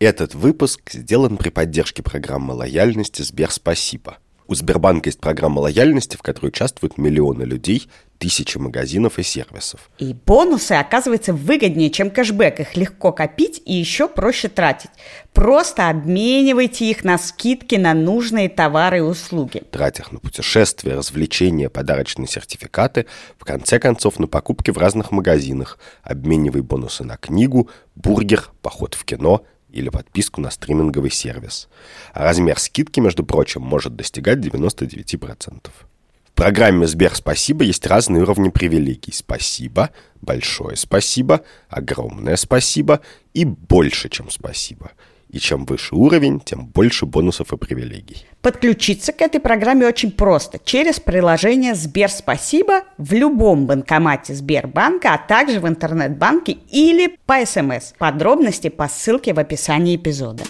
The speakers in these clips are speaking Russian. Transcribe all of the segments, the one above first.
Этот выпуск сделан при поддержке программы лояльности Сбер Спасибо. У Сбербанка есть программа лояльности, в которой участвуют миллионы людей, тысячи магазинов и сервисов. И бонусы, оказывается, выгоднее, чем кэшбэк. Их легко копить и еще проще тратить. Просто обменивайте их на скидки на нужные товары и услуги. Трать их на путешествия, развлечения, подарочные сертификаты, в конце концов на покупки в разных магазинах. Обменивай бонусы на книгу, бургер, поход в кино – или подписку на стриминговый сервис. А размер скидки, между прочим, может достигать 99%. В программе Сбер Спасибо есть разные уровни привилегий. Спасибо, большое спасибо, огромное спасибо и больше, чем спасибо – и чем выше уровень, тем больше бонусов и привилегий. Подключиться к этой программе очень просто. Через приложение Сбер Спасибо в любом банкомате Сбербанка, а также в интернет-банке или по СМС. Подробности по ссылке в описании эпизода.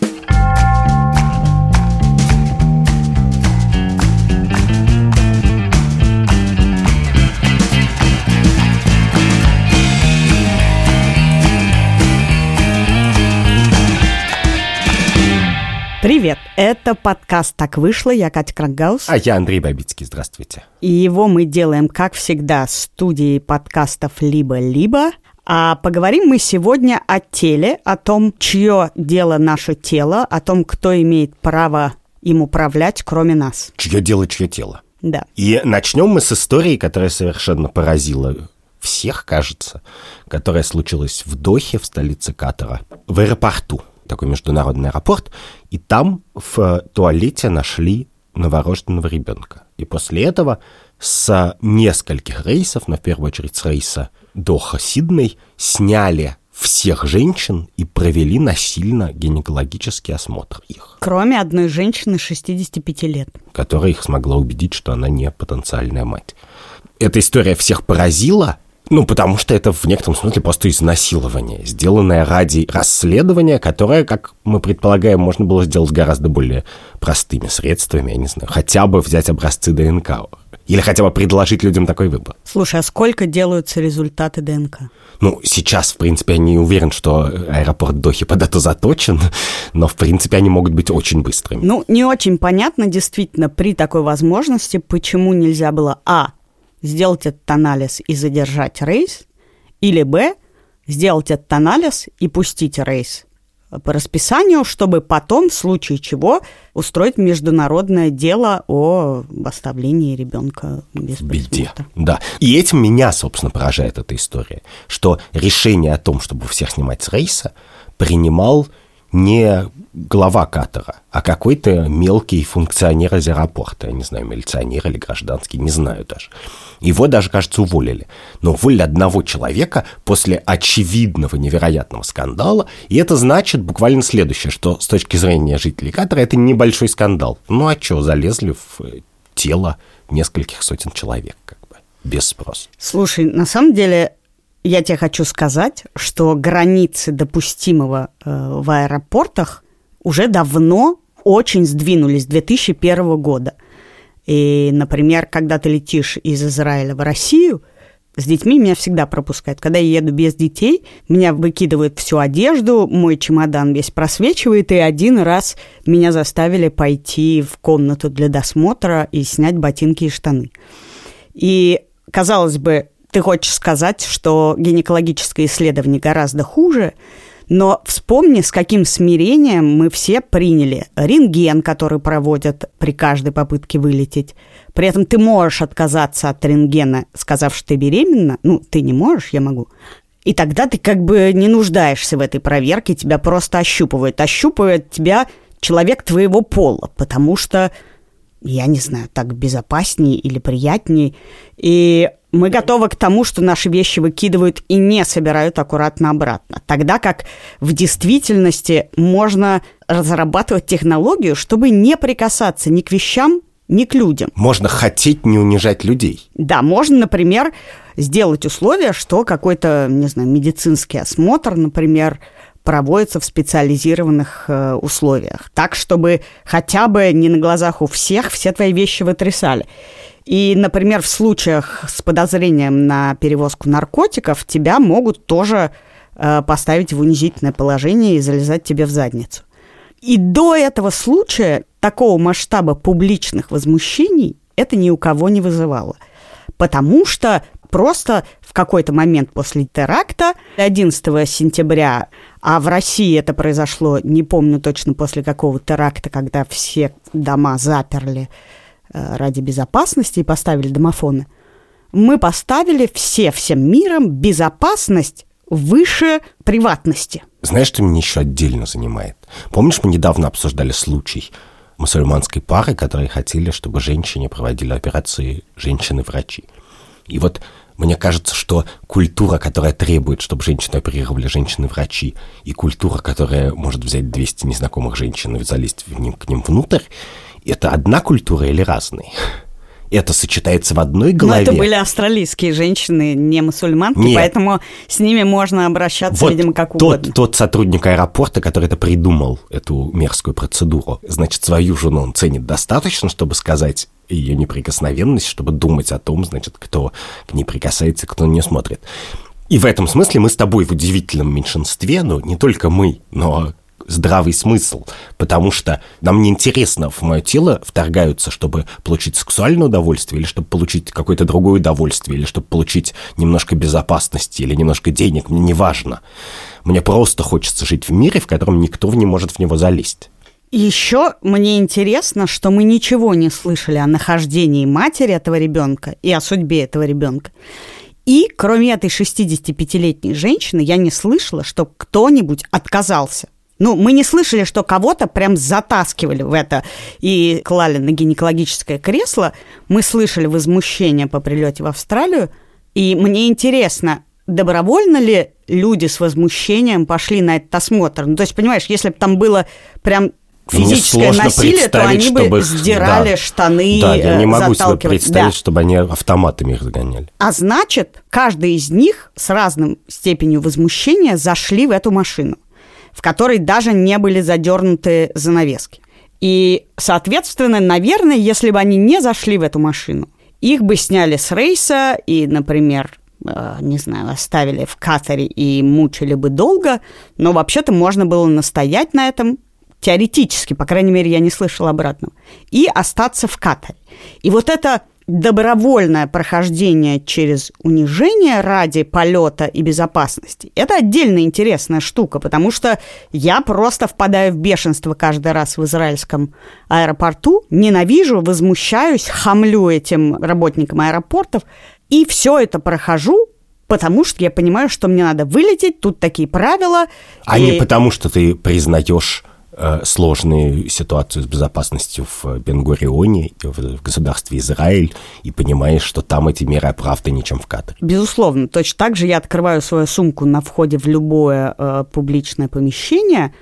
Привет! Это подкаст «Так вышло». Я Катя Крангаус. А я Андрей Бабицкий. Здравствуйте. И его мы делаем, как всегда, с студией подкастов «Либо-либо». А поговорим мы сегодня о теле, о том, чье дело наше тело, о том, кто имеет право им управлять, кроме нас. Чье дело, чье тело. Да. И начнем мы с истории, которая совершенно поразила всех, кажется, которая случилась в Дохе, в столице Катара, в аэропорту такой международный аэропорт, и там в туалете нашли новорожденного ребенка. И после этого с нескольких рейсов, но в первую очередь с рейса Доха-Сидней, сняли всех женщин и провели насильно гинекологический осмотр их. Кроме одной женщины 65 лет. Которая их смогла убедить, что она не потенциальная мать. Эта история всех поразила, ну, потому что это в некотором смысле просто изнасилование, сделанное ради расследования, которое, как мы предполагаем, можно было сделать гораздо более простыми средствами, я не знаю, хотя бы взять образцы ДНК. Или хотя бы предложить людям такой выбор. Слушай, а сколько делаются результаты ДНК? Ну, сейчас, в принципе, я не уверен, что аэропорт Дохи под это заточен, но, в принципе, они могут быть очень быстрыми. Ну, не очень понятно, действительно, при такой возможности, почему нельзя было, а, сделать этот анализ и задержать рейс, или б, сделать этот анализ и пустить рейс по расписанию, чтобы потом, в случае чего, устроить международное дело о оставлении ребенка без Беде. Да. И этим меня, собственно, поражает эта история, что решение о том, чтобы всех снимать с рейса, принимал не глава Катара, а какой-то мелкий функционер из аэропорта, я не знаю, милиционер или гражданский, не знаю даже. Его даже, кажется, уволили. Но уволили одного человека после очевидного невероятного скандала, и это значит буквально следующее, что с точки зрения жителей Катара это небольшой скандал. Ну а что, залезли в тело нескольких сотен человек, как бы, без спроса. Слушай, на самом деле я тебе хочу сказать, что границы допустимого э, в аэропортах уже давно очень сдвинулись, 2001 года. И, например, когда ты летишь из Израиля в Россию, с детьми меня всегда пропускают. Когда я еду без детей, меня выкидывают всю одежду, мой чемодан весь просвечивает, и один раз меня заставили пойти в комнату для досмотра и снять ботинки и штаны. И, казалось бы, ты хочешь сказать, что гинекологическое исследование гораздо хуже, но вспомни, с каким смирением мы все приняли рентген, который проводят при каждой попытке вылететь. При этом ты можешь отказаться от рентгена, сказав, что ты беременна. Ну, ты не можешь, я могу. И тогда ты как бы не нуждаешься в этой проверке, тебя просто ощупывают. Ощупывает тебя человек твоего пола, потому что, я не знаю, так безопаснее или приятнее. И мы готовы к тому, что наши вещи выкидывают и не собирают аккуратно обратно. Тогда как в действительности можно разрабатывать технологию, чтобы не прикасаться ни к вещам, ни к людям. Можно хотеть не унижать людей. Да, можно, например, сделать условие, что какой-то, не знаю, медицинский осмотр, например, проводится в специализированных э, условиях. Так, чтобы хотя бы не на глазах у всех все твои вещи вытрясали. И, например, в случаях с подозрением на перевозку наркотиков тебя могут тоже э, поставить в унизительное положение и залезать тебе в задницу. И до этого случая такого масштаба публичных возмущений это ни у кого не вызывало. Потому что просто в какой-то момент после теракта 11 сентября, а в России это произошло, не помню точно после какого теракта, когда все дома заперли ради безопасности и поставили домофоны, мы поставили все всем миром безопасность выше приватности. Знаешь, что меня еще отдельно занимает? Помнишь, мы недавно обсуждали случай мусульманской пары, которые хотели, чтобы женщине проводили операции женщины-врачи. И вот мне кажется, что культура, которая требует, чтобы женщины оперировали женщины-врачи, и культура, которая может взять 200 незнакомых женщин и залезть в ним, к ним внутрь, это одна культура или разные? это сочетается в одной голове. Но это были австралийские женщины, не мусульманки, Нет. поэтому с ними можно обращаться, вот видимо, как тот, угодно. Тот сотрудник аэропорта, который это придумал, эту мерзкую процедуру, значит, свою жену он ценит достаточно, чтобы сказать ее неприкосновенность, чтобы думать о том, значит, кто к ней прикасается, кто не смотрит. И в этом смысле мы с тобой в удивительном меньшинстве, ну, не только мы, но здравый смысл, потому что нам не интересно в мое тело вторгаются, чтобы получить сексуальное удовольствие, или чтобы получить какое-то другое удовольствие, или чтобы получить немножко безопасности, или немножко денег, мне не важно. Мне просто хочется жить в мире, в котором никто не может в него залезть. Еще мне интересно, что мы ничего не слышали о нахождении матери этого ребенка и о судьбе этого ребенка. И кроме этой 65-летней женщины, я не слышала, что кто-нибудь отказался ну, мы не слышали, что кого-то прям затаскивали в это и клали на гинекологическое кресло. Мы слышали возмущение по прилете в Австралию. И мне интересно, добровольно ли люди с возмущением пошли на этот осмотр? Ну, то есть, понимаешь, если бы там было прям физическое насилие, то они бы их, сдирали да, штаны, Да, я не могу себе представить, да. чтобы они автоматами их загоняли. А значит, каждый из них с разным степенью возмущения зашли в эту машину в которой даже не были задернуты занавески. И, соответственно, наверное, если бы они не зашли в эту машину, их бы сняли с рейса и, например, э, не знаю, оставили в Катаре и мучили бы долго, но вообще-то можно было настоять на этом теоретически, по крайней мере, я не слышала обратного, и остаться в Катаре. И вот это добровольное прохождение через унижение ради полета и безопасности – это отдельно интересная штука, потому что я просто впадаю в бешенство каждый раз в израильском аэропорту, ненавижу, возмущаюсь, хамлю этим работникам аэропортов, и все это прохожу, потому что я понимаю, что мне надо вылететь, тут такие правила. А и... не потому, что ты признаешь сложную ситуацию с безопасностью в Бенгурионе, в государстве Израиль, и понимаешь, что там эти меры оправданнее, чем в Катаре. Безусловно. Точно так же я открываю свою сумку на входе в любое э, публичное помещение,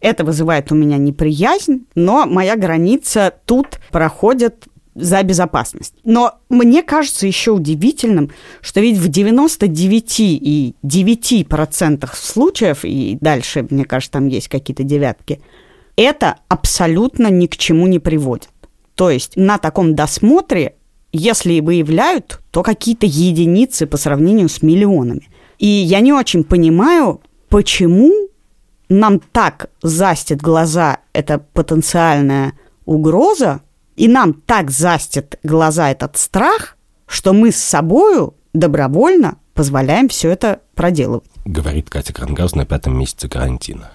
это вызывает у меня неприязнь, но моя граница тут проходит за безопасность. Но мне кажется еще удивительным, что ведь в 99,9% случаев, и дальше, мне кажется, там есть какие-то девятки, это абсолютно ни к чему не приводит. То есть на таком досмотре, если и выявляют, то какие-то единицы по сравнению с миллионами. И я не очень понимаю, почему нам так застит глаза эта потенциальная угроза, и нам так застит глаза этот страх, что мы с собою добровольно позволяем все это проделывать. Говорит Катя Крангаус на пятом месяце карантина.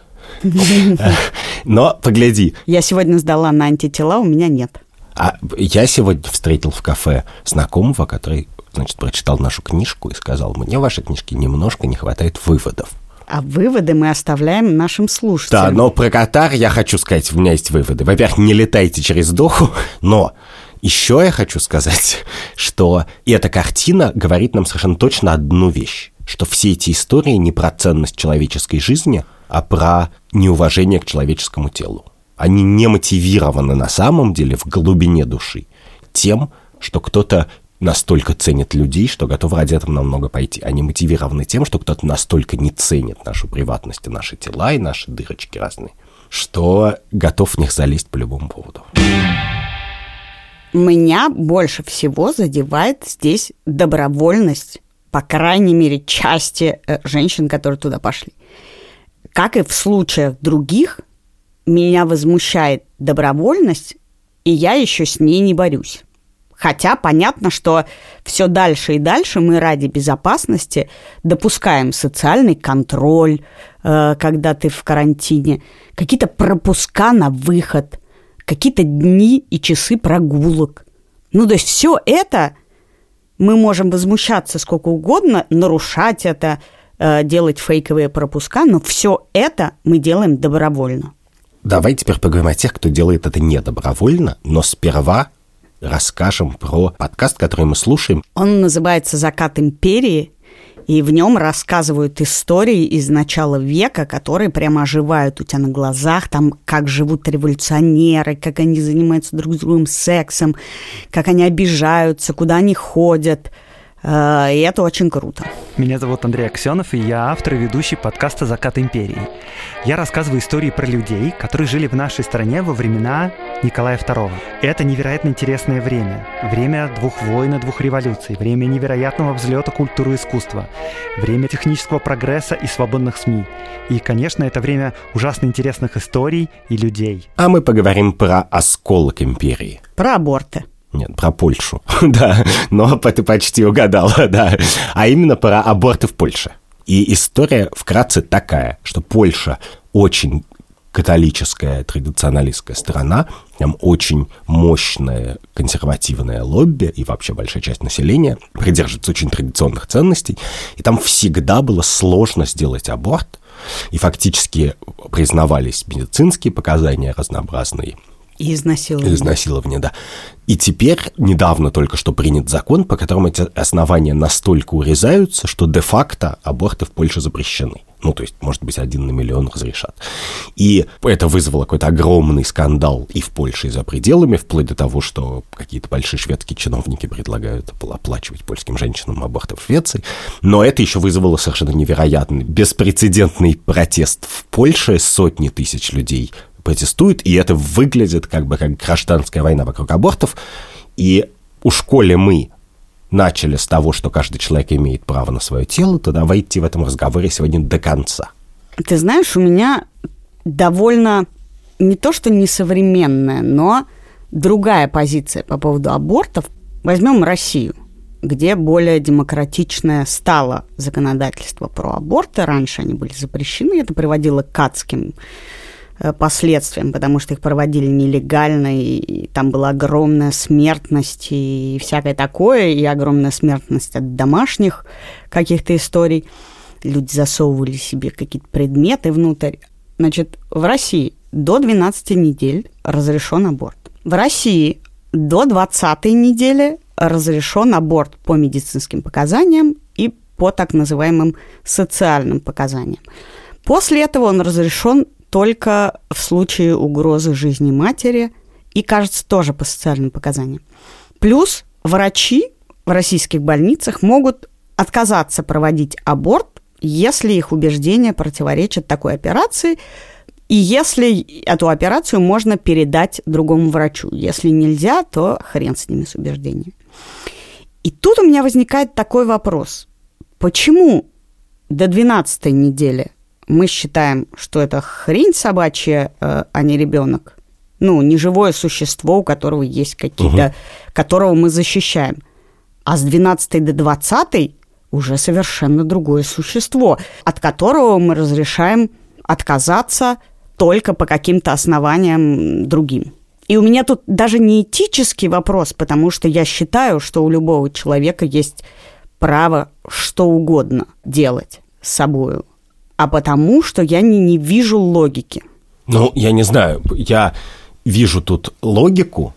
Но погляди. Я сегодня сдала на антитела, у меня нет. А я сегодня встретил в кафе знакомого, который, значит, прочитал нашу книжку и сказал, мне вашей книжке немножко не хватает выводов. А выводы мы оставляем нашим слушателям. Да, но про Катар я хочу сказать, у меня есть выводы. Во-первых, не летайте через Доху, но еще я хочу сказать, что эта картина говорит нам совершенно точно одну вещь, что все эти истории не про ценность человеческой жизни, а про неуважение к человеческому телу. Они не мотивированы на самом деле в глубине души тем, что кто-то настолько ценит людей, что готов ради этого намного пойти. Они мотивированы тем, что кто-то настолько не ценит нашу приватность и наши тела, и наши дырочки разные, что готов в них залезть по любому поводу. Меня больше всего задевает здесь добровольность по крайней мере, части э, женщин, которые туда пошли. Как и в случаях других, меня возмущает добровольность, и я еще с ней не борюсь. Хотя понятно, что все дальше и дальше мы ради безопасности допускаем социальный контроль, э, когда ты в карантине, какие-то пропуска на выход, какие-то дни и часы прогулок. Ну, то есть все это мы можем возмущаться сколько угодно, нарушать это, делать фейковые пропуска, но все это мы делаем добровольно. Давай теперь поговорим о тех, кто делает это не добровольно, но сперва расскажем про подкаст, который мы слушаем. Он называется «Закат империи», и в нем рассказывают истории из начала века, которые прямо оживают у тебя на глазах, там, как живут революционеры, как они занимаются друг с другом сексом, как они обижаются, куда они ходят – Э, и это очень круто. Меня зовут Андрей Аксенов, и я автор и ведущий подкаста «Закат империи». Я рассказываю истории про людей, которые жили в нашей стране во времена Николая II. Это невероятно интересное время. Время двух войн и двух революций, время невероятного взлета культуры и искусства, время технического прогресса и свободных СМИ. И, конечно, это время ужасно интересных историй и людей. А мы поговорим про осколок империи. Про аборты. Нет, про Польшу, да, но ты почти угадала, да. А именно про аборты в Польше. И история вкратце такая, что Польша очень католическая, традиционалистская страна, там очень мощное консервативное лобби и вообще большая часть населения придерживается очень традиционных ценностей, и там всегда было сложно сделать аборт, и фактически признавались медицинские показания разнообразные, и изнасилование. Изнасилование, да. И теперь недавно только что принят закон, по которому эти основания настолько урезаются, что де-факто аборты в Польше запрещены. Ну, то есть, может быть, один на миллион разрешат. И это вызвало какой-то огромный скандал и в Польше, и за пределами, вплоть до того, что какие-то большие шведские чиновники предлагают оплачивать польским женщинам аборты в Швеции. Но это еще вызвало совершенно невероятный, беспрецедентный протест в Польше. Сотни тысяч людей протестуют, и это выглядит как бы как гражданская война вокруг абортов. И у школе мы начали с того, что каждый человек имеет право на свое тело, то давай идти в этом разговоре сегодня до конца. Ты знаешь, у меня довольно не то что несовременная, но другая позиция по поводу абортов. Возьмем Россию, где более демократичное стало законодательство про аборты. Раньше они были запрещены, это приводило к адским последствиям, потому что их проводили нелегально, и там была огромная смертность и всякое такое, и огромная смертность от домашних каких-то историй. Люди засовывали себе какие-то предметы внутрь. Значит, в России до 12 недель разрешен аборт. В России до 20 недели разрешен аборт по медицинским показаниям и по так называемым социальным показаниям. После этого он разрешен только в случае угрозы жизни матери и, кажется, тоже по социальным показаниям. Плюс врачи в российских больницах могут отказаться проводить аборт, если их убеждения противоречат такой операции, и если эту операцию можно передать другому врачу. Если нельзя, то хрен с ними с убеждениями. И тут у меня возникает такой вопрос. Почему до 12 недели мы считаем, что это хрень собачья, э, а не ребенок. Ну, не живое существо, у которого есть какие-то, угу. которого мы защищаем. А с 12 до 20 уже совершенно другое существо, от которого мы разрешаем отказаться только по каким-то основаниям другим. И у меня тут даже не этический вопрос, потому что я считаю, что у любого человека есть право что угодно делать с собой а потому, что я не, не вижу логики. Ну, я не знаю, я вижу тут логику,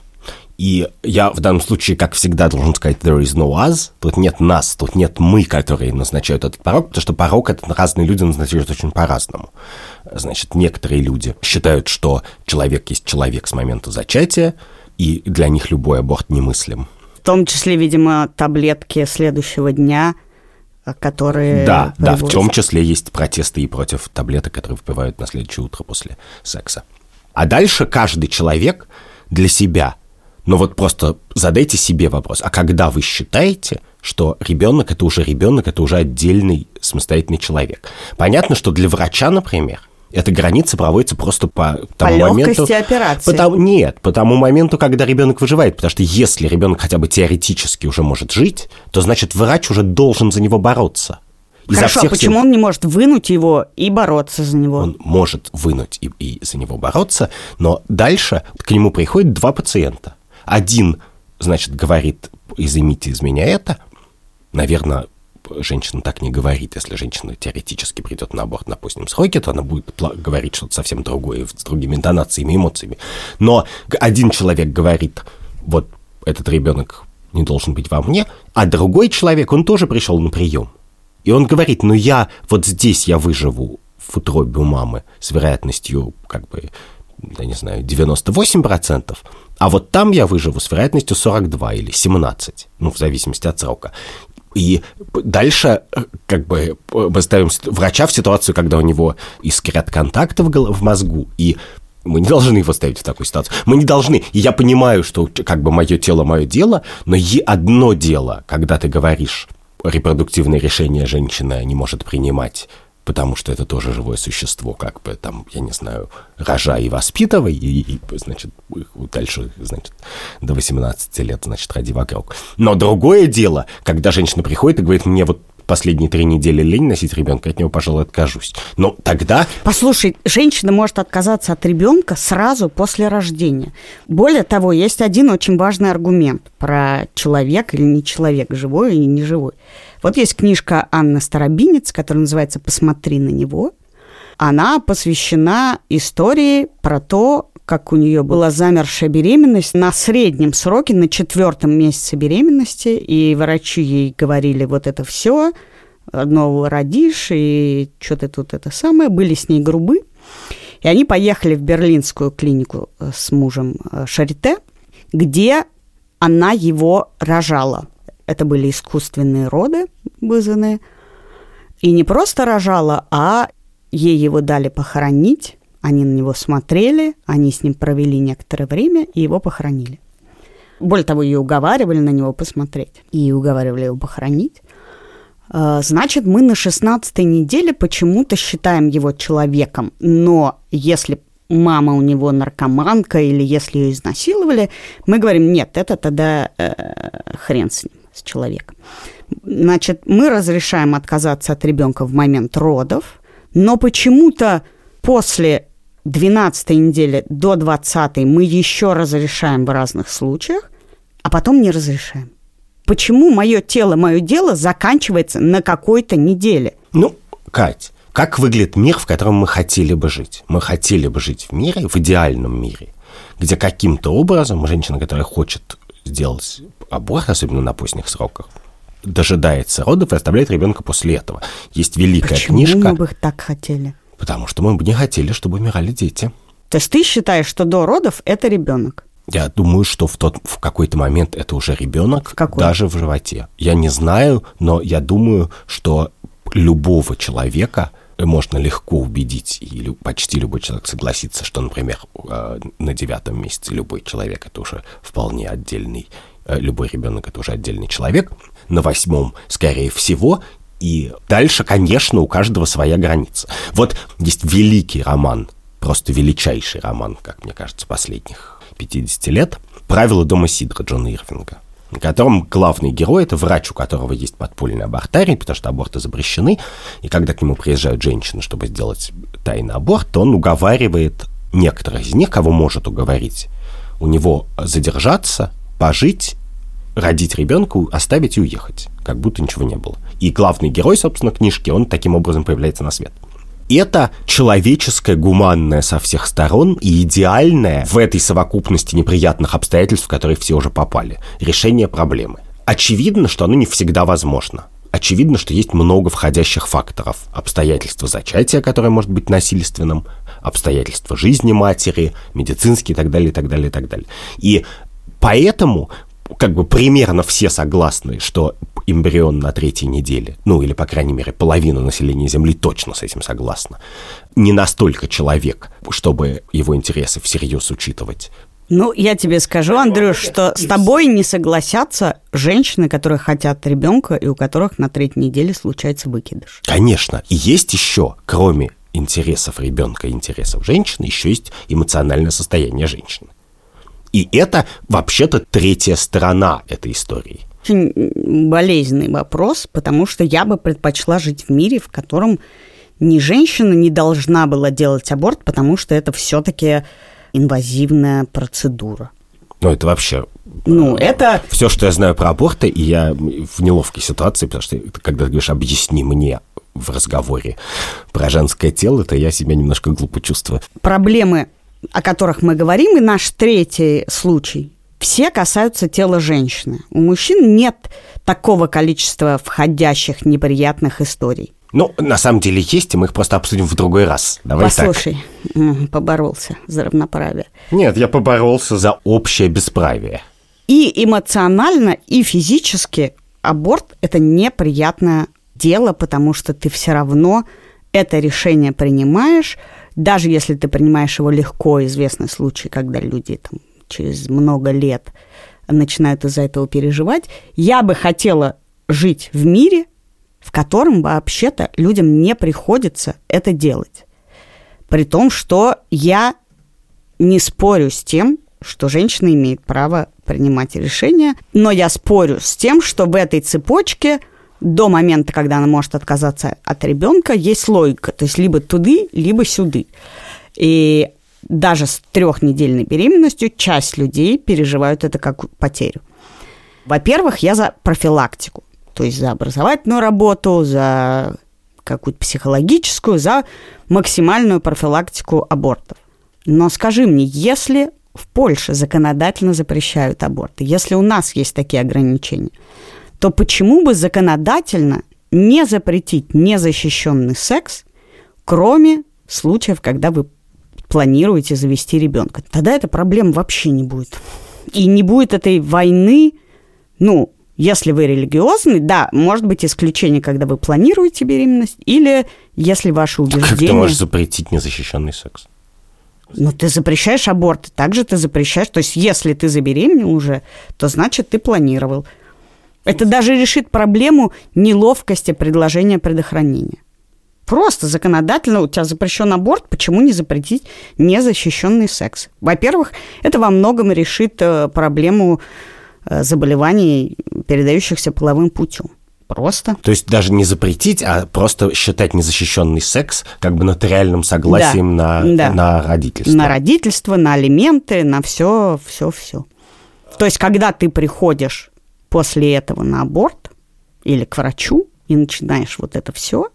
и я в данном случае, как всегда, должен сказать there is no us, тут нет нас, тут нет мы, которые назначают этот порог, потому что порог это разные люди назначают очень по-разному. Значит, некоторые люди считают, что человек есть человек с момента зачатия, и для них любой аборт немыслим. В том числе, видимо, таблетки следующего дня – которые... Да, да, в том числе есть протесты и против таблеток, которые выпивают на следующее утро после секса. А дальше каждый человек для себя, ну вот просто задайте себе вопрос, а когда вы считаете, что ребенок это уже ребенок, это уже отдельный самостоятельный человек. Понятно, что для врача, например, эта граница проводится просто по тому по моменту... операции. Потому, нет, по тому моменту, когда ребенок выживает. Потому что если ребенок хотя бы теоретически уже может жить, то значит врач уже должен за него бороться. Хорошо, а почему сил... он не может вынуть его и бороться за него? Он может вынуть и, и за него бороться, но дальше к нему приходят два пациента. Один, значит, говорит, изымите из меня это. Наверное, женщина так не говорит. Если женщина теоретически придет на аборт на позднем сроке, то она будет говорить что-то совсем другое, с другими интонациями, эмоциями. Но один человек говорит, вот этот ребенок не должен быть во мне, а другой человек, он тоже пришел на прием. И он говорит, ну я вот здесь я выживу в утробе у мамы с вероятностью, как бы, я не знаю, 98%, а вот там я выживу с вероятностью 42 или 17, ну, в зависимости от срока. И дальше, как бы, мы ставим врача в ситуацию, когда у него искрят контакты в, в мозгу, и мы не должны его ставить в такую ситуацию. Мы не должны. И я понимаю, что как бы мое тело, мое дело, но и одно дело, когда ты говоришь, репродуктивные решения женщина не может принимать, потому что это тоже живое существо, как бы там, я не знаю, рожай и воспитывай, и, и значит, дальше, значит, до 18 лет, значит, ходи вокруг. Но другое дело, когда женщина приходит и говорит, мне вот последние три недели лень носить ребенка, от него, пожалуй, откажусь. Но тогда... Послушай, женщина может отказаться от ребенка сразу после рождения. Более того, есть один очень важный аргумент про человек или не человек, живой или не живой. Вот есть книжка Анны Старобинец, которая называется «Посмотри на него». Она посвящена истории про то, как у нее была замершая беременность на среднем сроке, на четвертом месяце беременности, и врачи ей говорили вот это все, одного родишь, и что ты тут это самое, были с ней грубы. И они поехали в берлинскую клинику э, с мужем э, Шарите, где она его рожала. Это были искусственные роды вызванные. И не просто рожала, а ей его дали похоронить они на него смотрели, они с ним провели некоторое время и его похоронили. Более того, ее уговаривали на него посмотреть и уговаривали его похоронить. А, значит, мы на 16 неделе почему-то считаем его человеком, но если мама у него наркоманка или если ее изнасиловали, мы говорим, нет, это тогда э, хрен с ним, с человеком. Значит, мы разрешаем отказаться от ребенка в момент родов, но почему-то после 12 недели до 20 мы еще разрешаем в разных случаях, а потом не разрешаем. Почему мое тело, мое дело заканчивается на какой-то неделе? Ну, Кать, как выглядит мир, в котором мы хотели бы жить? Мы хотели бы жить в мире, в идеальном мире, где каким-то образом женщина, которая хочет сделать аборт, особенно на поздних сроках, дожидается родов и оставляет ребенка после этого. Есть великая Почему книжка. Почему мы бы так хотели? Потому что мы бы не хотели, чтобы умирали дети. То есть ты считаешь, что до родов это ребенок? Я думаю, что в, тот, в какой-то момент это уже ребенок, даже в животе. Я не знаю, но я думаю, что любого человека можно легко убедить, и почти любой человек согласится, что, например, э, на девятом месяце любой человек это уже вполне отдельный, э, любой ребенок это уже отдельный человек. На восьмом, скорее всего, и дальше, конечно, у каждого своя граница. Вот есть великий роман, просто величайший роман, как мне кажется, последних 50 лет «Правила дома Сидра» Джона Ирвинга на котором главный герой – это врач, у которого есть подпольный абортарий, потому что аборты запрещены, и когда к нему приезжают женщины, чтобы сделать тайный аборт, то он уговаривает некоторых из них, кого может уговорить, у него задержаться, пожить, родить ребенка, оставить и уехать, как будто ничего не было. И главный герой, собственно, книжки, он таким образом появляется на свет. Это человеческое, гуманное со всех сторон и идеальное в этой совокупности неприятных обстоятельств, в которые все уже попали, решение проблемы. Очевидно, что оно не всегда возможно. Очевидно, что есть много входящих факторов. Обстоятельства зачатия, которое может быть насильственным, обстоятельства жизни матери, медицинские и так далее, и так далее, и так далее. И поэтому как бы примерно все согласны, что эмбрион на третьей неделе, ну или, по крайней мере, половина населения Земли точно с этим согласна, не настолько человек, чтобы его интересы всерьез учитывать, Ну, я тебе скажу, Андрюш, что с тобой не согласятся женщины, которые хотят ребенка и у которых на третьей неделе случается выкидыш. Конечно. И есть еще, кроме интересов ребенка и интересов женщины, еще есть эмоциональное состояние женщины. И это вообще-то третья сторона этой истории. Очень болезненный вопрос, потому что я бы предпочла жить в мире, в котором ни женщина не должна была делать аборт, потому что это все-таки инвазивная процедура. Ну, это вообще... Ну, это... Все, что я знаю про аборты, и я в неловкой ситуации, потому что когда ты говоришь «объясни мне», в разговоре про женское тело, то я себя немножко глупо чувствую. Проблемы, о которых мы говорим, и наш третий случай, все касаются тела женщины. У мужчин нет такого количества входящих неприятных историй. Ну, на самом деле есть, и мы их просто обсудим в другой раз. Давай Послушай, так. поборолся за равноправие. Нет, я поборолся за общее бесправие. И эмоционально, и физически аборт – это неприятное дело, потому что ты все равно это решение принимаешь, даже если ты принимаешь его легко, известный случай, когда люди там, через много лет начинают из-за этого переживать. Я бы хотела жить в мире, в котором вообще-то людям не приходится это делать. При том, что я не спорю с тем, что женщина имеет право принимать решения, но я спорю с тем, что в этой цепочке до момента, когда она может отказаться от ребенка, есть логика, то есть либо туды, либо сюды. И даже с трехнедельной беременностью часть людей переживают это как потерю. Во-первых, я за профилактику то есть за образовательную работу, за какую-то психологическую, за максимальную профилактику абортов. Но скажи мне, если в Польше законодательно запрещают аборты, если у нас есть такие ограничения, то почему бы законодательно не запретить незащищенный секс, кроме случаев, когда вы планируете завести ребенка? Тогда эта проблема вообще не будет. И не будет этой войны, ну, если вы религиозный, да, может быть исключение, когда вы планируете беременность, или если ваши убеждения... Как ты можешь запретить незащищенный секс? Ну, ты запрещаешь аборты, также ты запрещаешь... То есть, если ты забеременел уже, то значит, ты планировал. Это даже решит проблему неловкости предложения предохранения. Просто законодательно у тебя запрещен аборт, почему не запретить незащищенный секс? Во-первых, это во многом решит э, проблему Э, заболеваний, передающихся половым путем. Просто. То есть даже не запретить, а просто считать незащищенный секс как бы нотариальным согласием да, на, да. на родительство. На родительство, на алименты, на все, все, все. То есть, когда ты приходишь после этого на аборт или к врачу и начинаешь вот это все,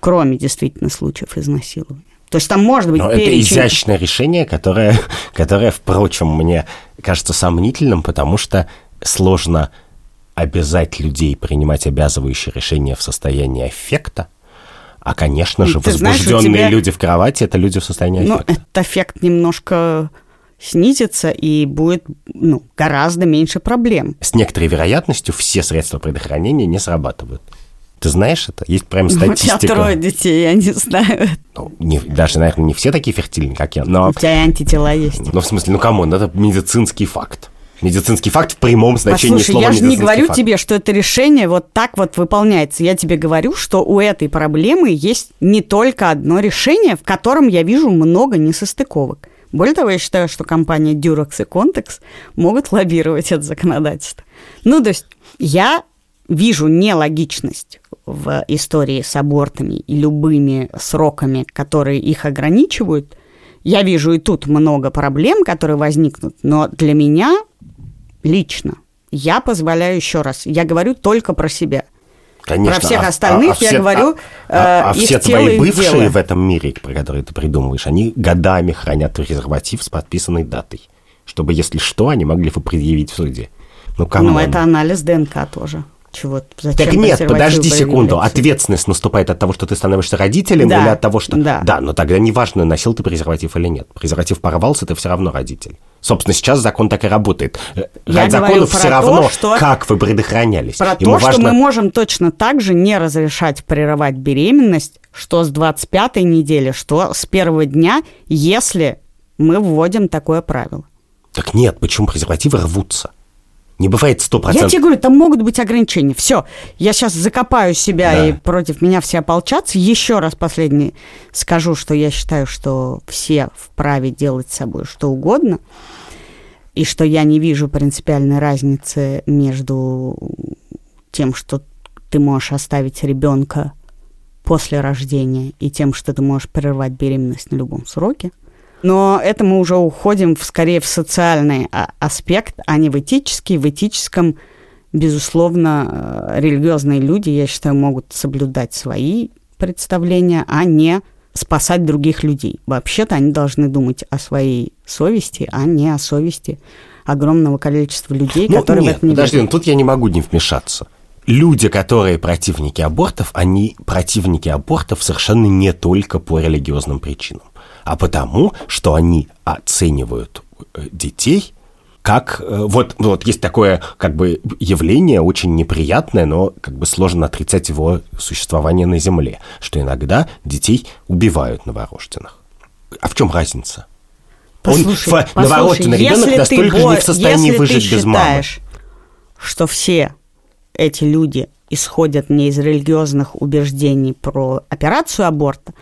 кроме действительно случаев изнасилования, то есть там может быть Но перечень... это изящное решение, которое, которое, впрочем, мне кажется сомнительным, потому что сложно обязать людей принимать обязывающие решения в состоянии эффекта, а, конечно же, Ты возбужденные знаешь, тебя... люди в кровати – это люди в состоянии ну, эффекта. Ну, этот эффект немножко снизится и будет ну, гораздо меньше проблем. С некоторой вероятностью все средства предохранения не срабатывают. Ты знаешь это? Есть прям статистика. У тебя трое детей, я не знаю. Ну, не, даже, наверное, не все такие фертильные, как я, но... У тебя и антитела есть. Ну, в смысле, ну, come on, это медицинский факт. Медицинский факт в прямом значении Послушай, слова я же не говорю факт. тебе, что это решение вот так вот выполняется. Я тебе говорю, что у этой проблемы есть не только одно решение, в котором я вижу много несостыковок. Более того, я считаю, что компания Durex и Contex могут лоббировать это законодательство. Ну, то есть я вижу нелогичность в истории с абортами и любыми сроками, которые их ограничивают, я вижу и тут много проблем, которые возникнут, но для меня лично я позволяю еще раз, я говорю только про себя. Конечно. Про всех а, остальных а, а, я все, говорю, а, а, а все твои бывшие дело. в этом мире, про которые ты придумываешь, они годами хранят презерватив с подписанной датой, чтобы, если что, они могли бы предъявить в суде. Ну, ну это анализ ДНК тоже. Чего? Зачем так нет, подожди секунду. Ответственность наступает от того, что ты становишься родителем, да. или от того, что... Да. да, но тогда неважно, носил ты презерватив или нет. Презерватив порвался, ты все равно родитель. Собственно, сейчас закон так и работает. Э, Я Ради закону все равно, что... как вы предохранялись. Про Ему то, важно... что мы можем точно так же не разрешать прерывать беременность, что с 25-й недели, что с первого дня, если мы вводим такое правило. Так нет, почему презервативы рвутся? Не бывает сто Я процентов. тебе говорю, там могут быть ограничения. Все, я сейчас закопаю себя, Да. и против меня все ополчатся. Еще раз последний скажу, что я считаю, что все вправе делать с собой что угодно, и что я не вижу принципиальной разницы между тем, что ты можешь оставить ребенка после рождения, и тем, что ты можешь прервать беременность на любом сроке. Но это мы уже уходим в, скорее в социальный а- аспект, а не в этический. В этическом, безусловно, э, религиозные люди, я считаю, могут соблюдать свои представления, а не спасать других людей. Вообще-то они должны думать о своей совести, а не о совести огромного количества людей, Ну, которые нет, в это не подожди, верят. ну тут я не могу не вмешаться. Люди, которые противники абортов, они противники абортов совершенно не только по религиозным причинам, а потому, что они оценивают э, детей как э, вот, вот есть такое как бы явление очень неприятное, но как бы сложно отрицать его существование на Земле, что иногда детей убивают новорожденных. А в чем разница? Послушай, Он, послушай, новорожденный ребенок ты настолько бо- не в состоянии если выжить ты без мамы. считаешь, что все эти люди исходят не из религиозных убеждений про операцию аборта,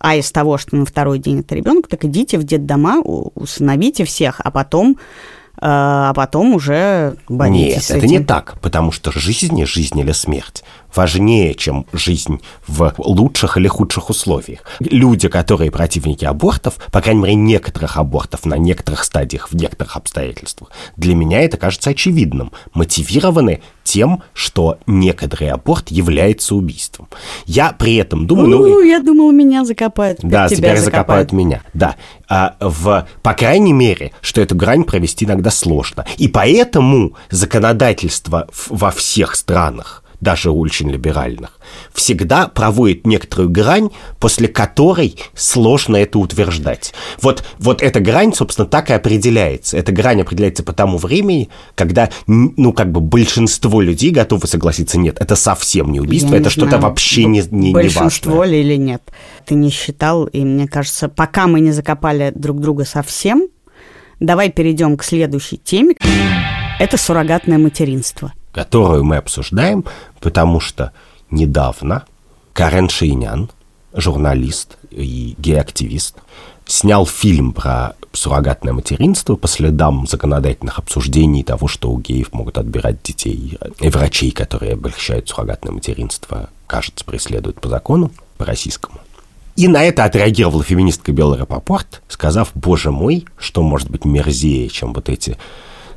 а из того, что на второй день это ребенок, так идите в детдома, усыновите всех, а потом, э, а потом уже боритесь Нет, это не так, потому что жизнь, жизнь или смерть важнее, чем жизнь в лучших или худших условиях. Люди, которые противники абортов, по крайней мере, некоторых абортов на некоторых стадиях, в некоторых обстоятельствах, для меня это кажется очевидным, мотивированы тем, что некоторый аборт является убийством. Я при этом думаю, ну, У, я думала, меня закопают. да, тебя теперь закопают меня. Да. А в, по крайней мере, что эту грань провести иногда сложно. И поэтому законодательство во всех странах, даже очень либеральных, всегда проводит некоторую грань, после которой сложно это утверждать. Вот, вот эта грань, собственно, так и определяется. Эта грань определяется по тому времени, когда, ну, как бы большинство людей готовы согласиться, нет, это совсем не убийство, Я это что-то вообще не, не, не большинство важное. ли или нет. Ты не считал, и мне кажется, пока мы не закопали друг друга совсем, давай перейдем к следующей теме. Это суррогатное материнство. Которую мы обсуждаем, потому что недавно Карен Шейнян, журналист и гей-активист, снял фильм про суррогатное материнство по следам законодательных обсуждений того, что у геев могут отбирать детей, и врачей, которые облегчают суррогатное материнство, кажется, преследуют по закону, по российскому. И на это отреагировала феминистка Белла Рапопорт, сказав, боже мой, что может быть мерзее, чем вот эти,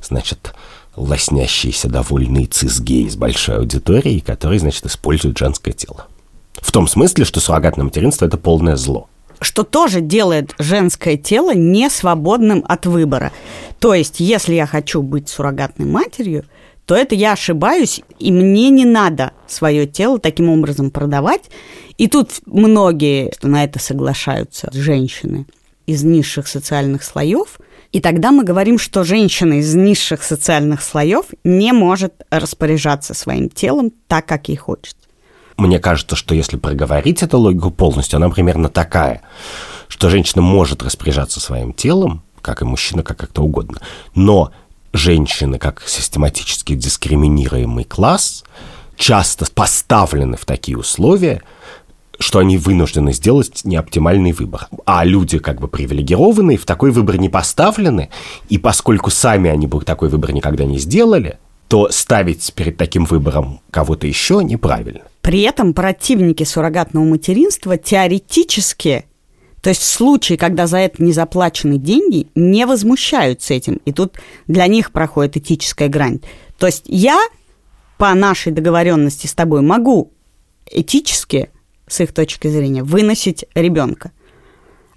значит, лоснящиеся довольные цисгеи с большой аудиторией, которые, значит, используют женское тело. В том смысле, что суррогатное материнство – это полное зло. что тоже делает женское тело несвободным от выбора. То есть, если я хочу быть суррогатной матерью, то это я ошибаюсь, и мне не надо свое тело таким образом продавать. И тут многие на это соглашаются, женщины из низших социальных слоев. И тогда мы говорим, что женщина из низших социальных слоев не может распоряжаться своим телом так, как ей хочется. Мне кажется, что если проговорить эту логику полностью, она примерно такая, что женщина может распоряжаться своим телом, как и мужчина, как как-то угодно, но женщины, как систематически дискриминируемый класс, часто поставлены в такие условия, что они вынуждены сделать неоптимальный выбор. А люди как бы привилегированные в такой выбор не поставлены, и поскольку сами они бы такой выбор никогда не сделали, то ставить перед таким выбором кого-то еще неправильно. При этом противники суррогатного материнства теоретически, то есть в случае, когда за это не заплачены деньги, не возмущаются этим. И тут для них проходит этическая грань. То есть я по нашей договоренности с тобой могу этически, с их точки зрения, выносить ребенка.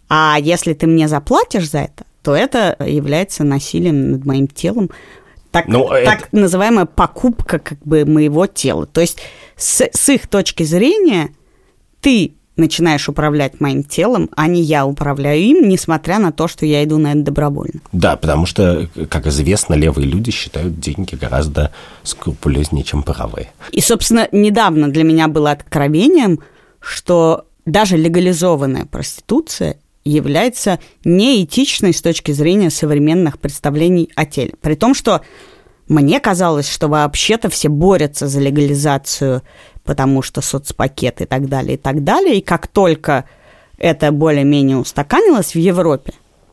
А если ты мне заплатишь за это, то это является насилием над моим телом. Так, Ну, это- так называемая покупка как бы моего тела. То есть с, с их точки зрения ты начинаешь управлять моим телом, а не я управляю им, несмотря на то, что я иду на это добровольно. Да, потому что, как известно, левые люди считают деньги гораздо скрупулезнее, чем правые. И, собственно, недавно для меня было откровением, что даже легализованная проституция является неэтичной с точки зрения современных представлений о теле. При том, что мне казалось, что вообще-то все борются за легализацию, потому что соцпакет и так далее, и так далее. И как только это более-менее устаканилось в Европе,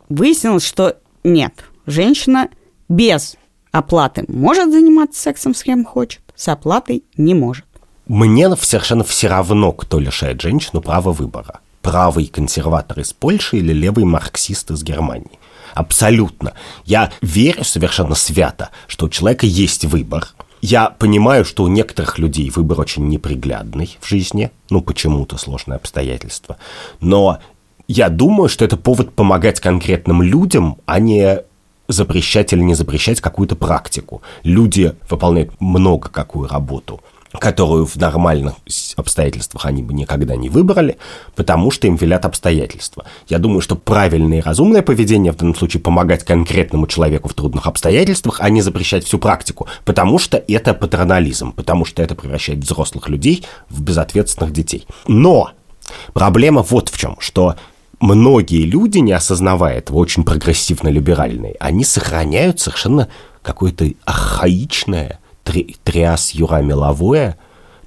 выяснилось, что нет, женщина без оплаты может заниматься сексом с кем хочет, с оплатой не может. Мне совершенно все равно, кто лишает женщину права выбора. Правый консерватор из Польши или левый марксист из Германии. Абсолютно. Я верю совершенно свято, что у человека есть выбор. Я понимаю, что у некоторых людей выбор очень неприглядный в жизни, ну, почему-то сложные обстоятельства. Но я думаю, что это повод помогать конкретным людям, а не запрещать или не запрещать какую-то практику. Люди выполняют много какую работу – которую в нормальных обстоятельствах они бы никогда не выбрали, потому что им велят обстоятельства. Я думаю, что правильное и разумное поведение в данном случае помогать конкретному человеку в трудных обстоятельствах, а не запрещать всю практику, потому что это паттернализм, потому что это превращает взрослых людей в безответственных детей. Но проблема вот в чем, что многие люди, не осознавая этого, очень прогрессивно-либеральные, они сохраняют совершенно какое-то архаичное три, триас Юра Меловое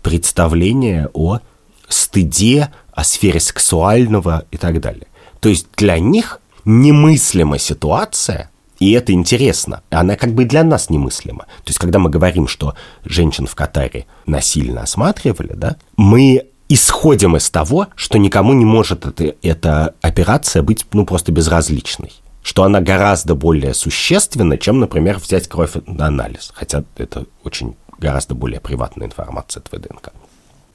представление о стыде, о сфере сексуального и так далее. То есть для них немыслима ситуация, и это интересно, она как бы для нас немыслима. То есть когда мы говорим, что женщин в Катаре насильно осматривали, да, мы исходим из того, что никому не может эта, эта операция быть ну, просто безразличной что она гораздо более существенна, чем, например, взять кровь на анализ. Хотя это очень гораздо более приватная информация твоей ДНК.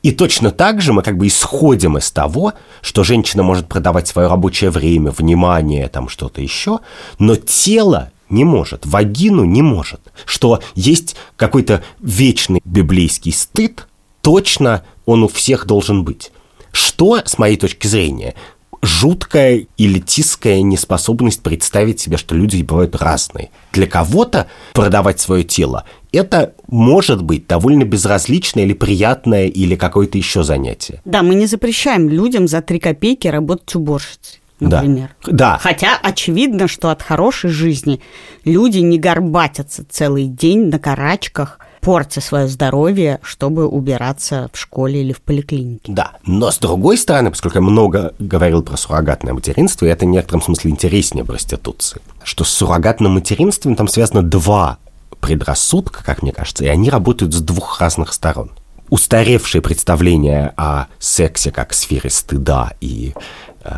И точно так же мы как бы исходим из того, что женщина может продавать свое рабочее время, внимание, там что-то еще, но тело не может, вагину не может. Что есть какой-то вечный библейский стыд, точно он у всех должен быть. Что, с моей точки зрения, жуткая элитистская неспособность представить себе, что люди бывают разные. Для кого-то продавать свое тело это может быть довольно безразличное или приятное или какое-то еще занятие. Да, мы не запрещаем людям за три копейки работать уборщицей например. Да. да. Хотя очевидно, что от хорошей жизни люди не горбатятся целый день на карачках – портя свое здоровье, чтобы убираться в школе или в поликлинике. Да, но с другой стороны, поскольку я много говорил про суррогатное материнство, это в некотором смысле интереснее проституции, что с суррогатным материнством там связано два предрассудка, как мне кажется, и они работают с двух разных сторон. Устаревшие представления о сексе как сфере стыда и э,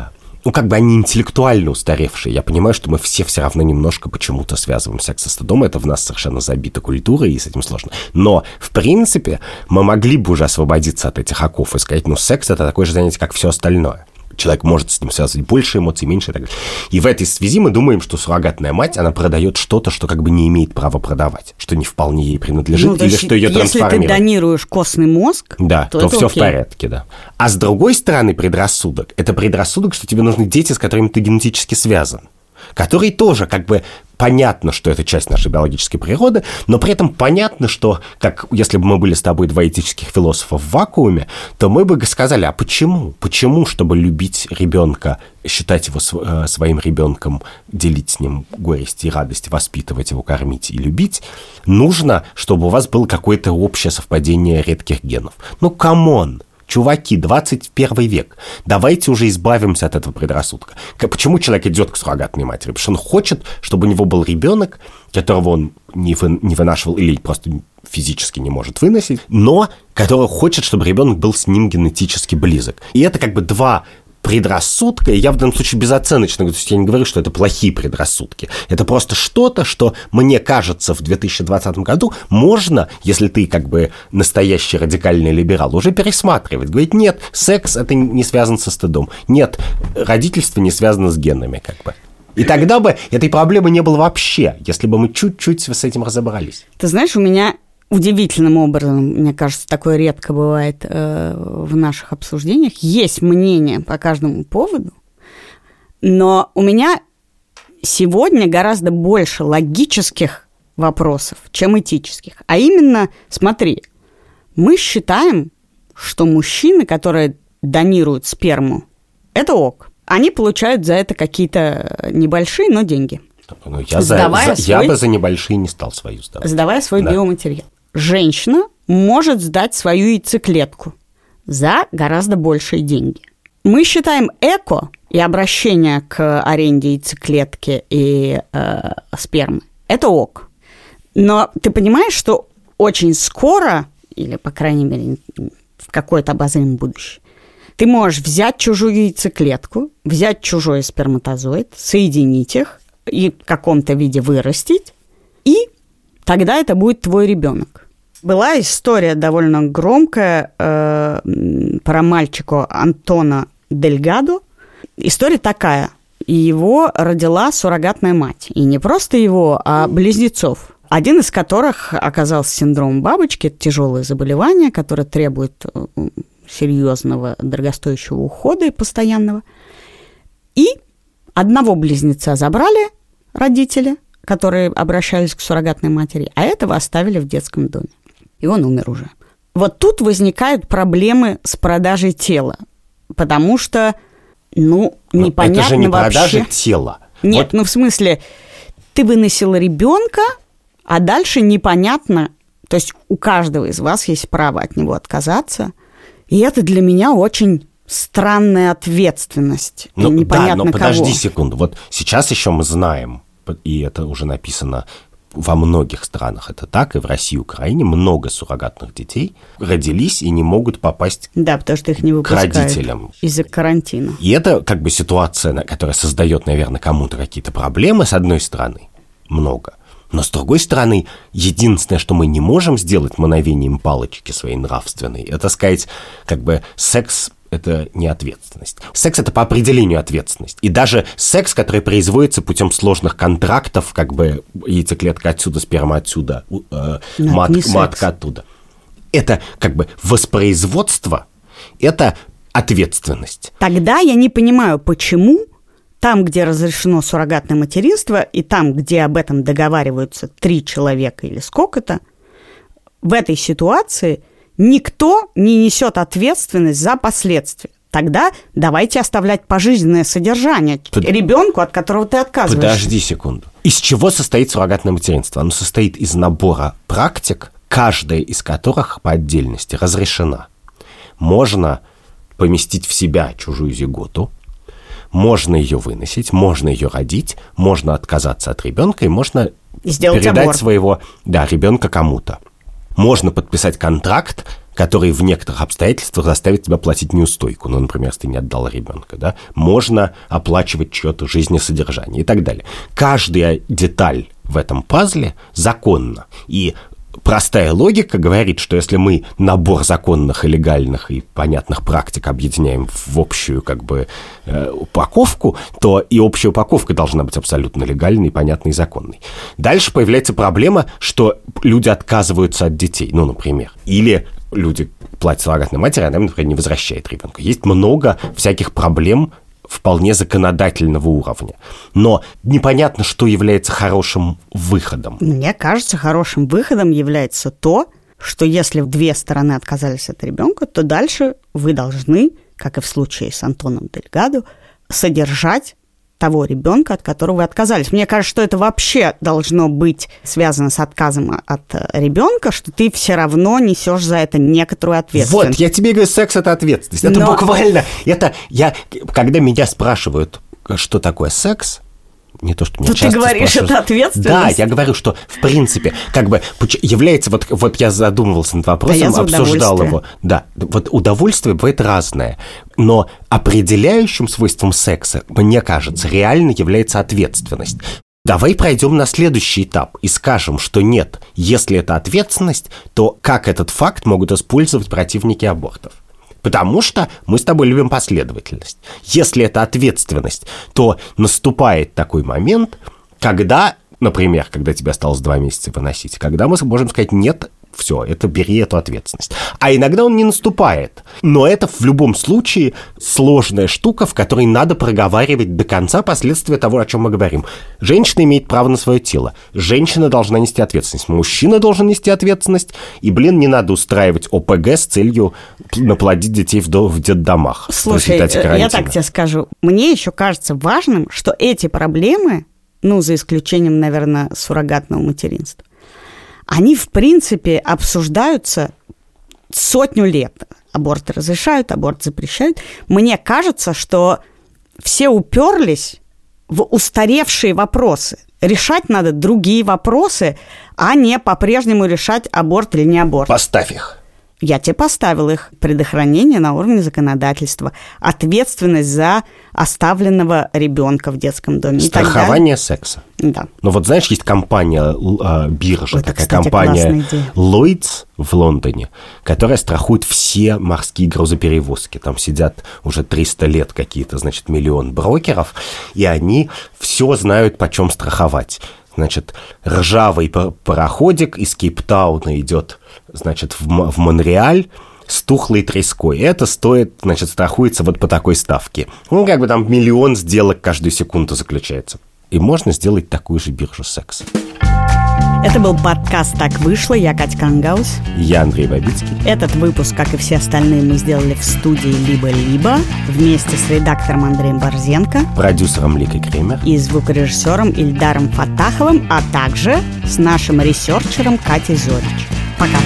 ну, как бы они интеллектуально устаревшие. Я понимаю, что мы все все равно немножко почему-то связываем секс со стыдом. Это в нас совершенно забита культура, и с этим сложно. Но, в принципе, мы могли бы уже освободиться от этих оков и сказать, ну, секс — это такое же занятие, как все остальное человек может с ним связывать больше эмоций, меньше и так далее. И в этой связи мы думаем, что суррогатная мать, она продает что-то, что как бы не имеет права продавать, что не вполне ей принадлежит, ну, или что ее трансформирует. Если ты донируешь костный мозг, да, то, то все окей. в порядке, да. А с другой стороны предрассудок, это предрассудок, что тебе нужны дети, с которыми ты генетически связан который тоже как бы понятно, что это часть нашей биологической природы, но при этом понятно, что, как если бы мы были с тобой два этических философа в вакууме, то мы бы сказали, а почему? Почему, чтобы любить ребенка, считать его э, своим ребенком, делить с ним горести и радость, воспитывать его, кормить и любить, нужно, чтобы у вас было какое-то общее совпадение редких генов? Ну, come on! Чуваки, 21 век. Давайте уже избавимся от этого предрассудка. Почему человек идет к суррогатной матери? Потому что он хочет, чтобы у него был ребенок, которого он не, вы, не вынашивал или просто физически не может выносить, но который хочет, чтобы ребенок был с ним генетически близок. И это как бы два предрассудка, и я в данном случае безоценочно, то есть я не говорю, что это плохие предрассудки. Это просто что-то, что мне кажется в 2020 году можно, если ты как бы настоящий радикальный либерал, уже пересматривать. Говорить, нет, секс это не связано со стыдом. Нет, родительство не связано с генами как бы. И тогда бы этой проблемы не было вообще, если бы мы чуть-чуть с этим разобрались. Ты знаешь, у меня удивительным образом, мне кажется, такое редко бывает э, в наших обсуждениях. Есть мнение по каждому поводу, но у меня сегодня гораздо больше логических вопросов, чем этических. А именно, смотри, мы считаем, что мужчины, которые донируют сперму, это ок. они получают за это какие-то небольшие, но деньги. Ну, я, за, за, свой, я бы за небольшие не стал свою сдавать. Сдавая свой да. биоматериал. Женщина может сдать свою яйцеклетку за гораздо большие деньги. Мы считаем эко и обращение к аренде яйцеклетки и э, спермы – это ок. Но ты понимаешь, что очень скоро, или, по крайней мере, в какое-то обозримое будущее, ты можешь взять чужую яйцеклетку, взять чужой сперматозоид, соединить их и в каком-то виде вырастить, и тогда это будет твой ребенок. Была история довольно громкая э, про мальчика Антона Дельгадо. История такая. Его родила суррогатная мать. И не просто его, а близнецов. Один из которых оказался синдром бабочки, это тяжелое заболевание, которое требует э, серьезного, дорогостоящего ухода и постоянного. И одного близнеца забрали родители, которые обращались к суррогатной матери, а этого оставили в детском доме. И он умер уже. Вот тут возникают проблемы с продажей тела, потому что, ну, непонятно Это же не вообще... продажа тела. Нет, вот. ну в смысле, ты выносила ребенка, а дальше непонятно, то есть у каждого из вас есть право от него отказаться, и это для меня очень странная ответственность. Ну, непонятно да, но подожди кого. секунду. Вот сейчас еще мы знаем, и это уже написано во многих странах это так, и в России и Украине много суррогатных детей родились и не могут попасть да, потому что их не к родителям. Из-за карантина. И это как бы ситуация, которая создает, наверное, кому-то какие-то проблемы, с одной стороны, много. Но с другой стороны, единственное, что мы не можем сделать мановением палочки своей нравственной, это сказать, как бы секс это не ответственность. Секс это по определению ответственность. И даже секс, который производится путем сложных контрактов, как бы яйцеклетка отсюда, сперма отсюда, э, мат, матка оттуда. Это как бы воспроизводство, это ответственность. Тогда я не понимаю, почему там, где разрешено суррогатное материнство, и там, где об этом договариваются три человека или сколько-то, в этой ситуации никто не несет ответственность за последствия. Тогда давайте оставлять пожизненное содержание Под... ребенку, от которого ты отказываешься. Подожди секунду. Из чего состоит суррогатное материнство? Оно состоит из набора практик, каждая из которых по отдельности разрешена. Можно поместить в себя чужую зиготу, можно ее выносить, можно ее родить, можно отказаться от ребенка и можно Сделать передать аборт. своего да, ребенка кому-то. Можно подписать контракт, который в некоторых обстоятельствах заставит тебя платить неустойку. Ну, например, если ты не отдал ребенка, да. Можно оплачивать чье-то жизнесодержание и так далее. Каждая деталь в этом пазле законна. И простая логика говорит, что если мы набор законных и легальных и понятных практик объединяем в общую как бы э, упаковку, то и общая упаковка должна быть абсолютно легальной, понятной и законной. Дальше появляется проблема, что люди отказываются от детей, ну, например, или люди платят суррогатной матери, она, например, не возвращает ребенка. Есть много всяких проблем вполне законодательного уровня. Но непонятно, что является хорошим выходом. Мне кажется, хорошим выходом является то, что если две стороны отказались от ребенка, то дальше вы должны, как и в случае с Антоном Дельгадо, содержать того ребенка, от которого вы отказались. Мне кажется, что это вообще должно быть связано с отказом от ребенка, что ты все равно несешь за это некоторую ответственность. Вот, я тебе говорю, секс это ответственность. Это Но... буквально, это я, когда меня спрашивают, что такое секс, не то, что меня то часто ты говоришь, спрашивают. это ответственность? Да, я говорю, что в принципе, как бы является, вот, вот я задумывался над вопросом, да обсуждал его. Да, вот удовольствие бывает разное, но определяющим свойством секса, мне кажется, реально является ответственность. Давай пройдем на следующий этап и скажем, что нет, если это ответственность, то как этот факт могут использовать противники абортов? Потому что мы с тобой любим последовательность. Если это ответственность, то наступает такой момент, когда, например, когда тебе осталось два месяца выносить, когда мы можем сказать, нет, все, это бери эту ответственность. А иногда он не наступает. Но это в любом случае сложная штука, в которой надо проговаривать до конца последствия того, о чем мы говорим. Женщина имеет право на свое тело. Женщина должна нести ответственность. Мужчина должен нести ответственность. И, блин, не надо устраивать ОПГ с целью наплодить детей в, в детдомах. Слушай, э, я так тебе скажу. Мне еще кажется важным, что эти проблемы, ну, за исключением, наверное, суррогатного материнства, они, в принципе, обсуждаются сотню лет. Аборт разрешают, аборт запрещают. Мне кажется, что все уперлись в устаревшие вопросы. Решать надо другие вопросы, а не по-прежнему решать аборт или не аборт. Поставь их. Я тебе поставил их. Предохранение на уровне законодательства, ответственность за оставленного ребенка в детском доме. Страхование секса. Да. Ну вот знаешь, есть компания, э, биржа, Это, такая кстати, компания Lloyds в Лондоне, которая страхует все морские грузоперевозки. Там сидят уже 300 лет какие-то, значит, миллион брокеров, и они все знают, почем страховать. Значит, ржавый пароходик из Кейптауна идет, значит, в, в Монреаль, с тухлой треской. Это стоит, значит, страхуется вот по такой ставке. Ну, как бы там миллион сделок каждую секунду заключается. И можно сделать такую же биржу секса. Это был подкаст «Так вышло». Я Катя Кангаус. Я Андрей Бабицкий. Этот выпуск, как и все остальные, мы сделали в студии «Либо-либо» вместе с редактором Андреем Борзенко, продюсером Ликой Кремер и звукорежиссером Ильдаром Фатаховым, а также с нашим ресерчером Катей Зорич. Пока.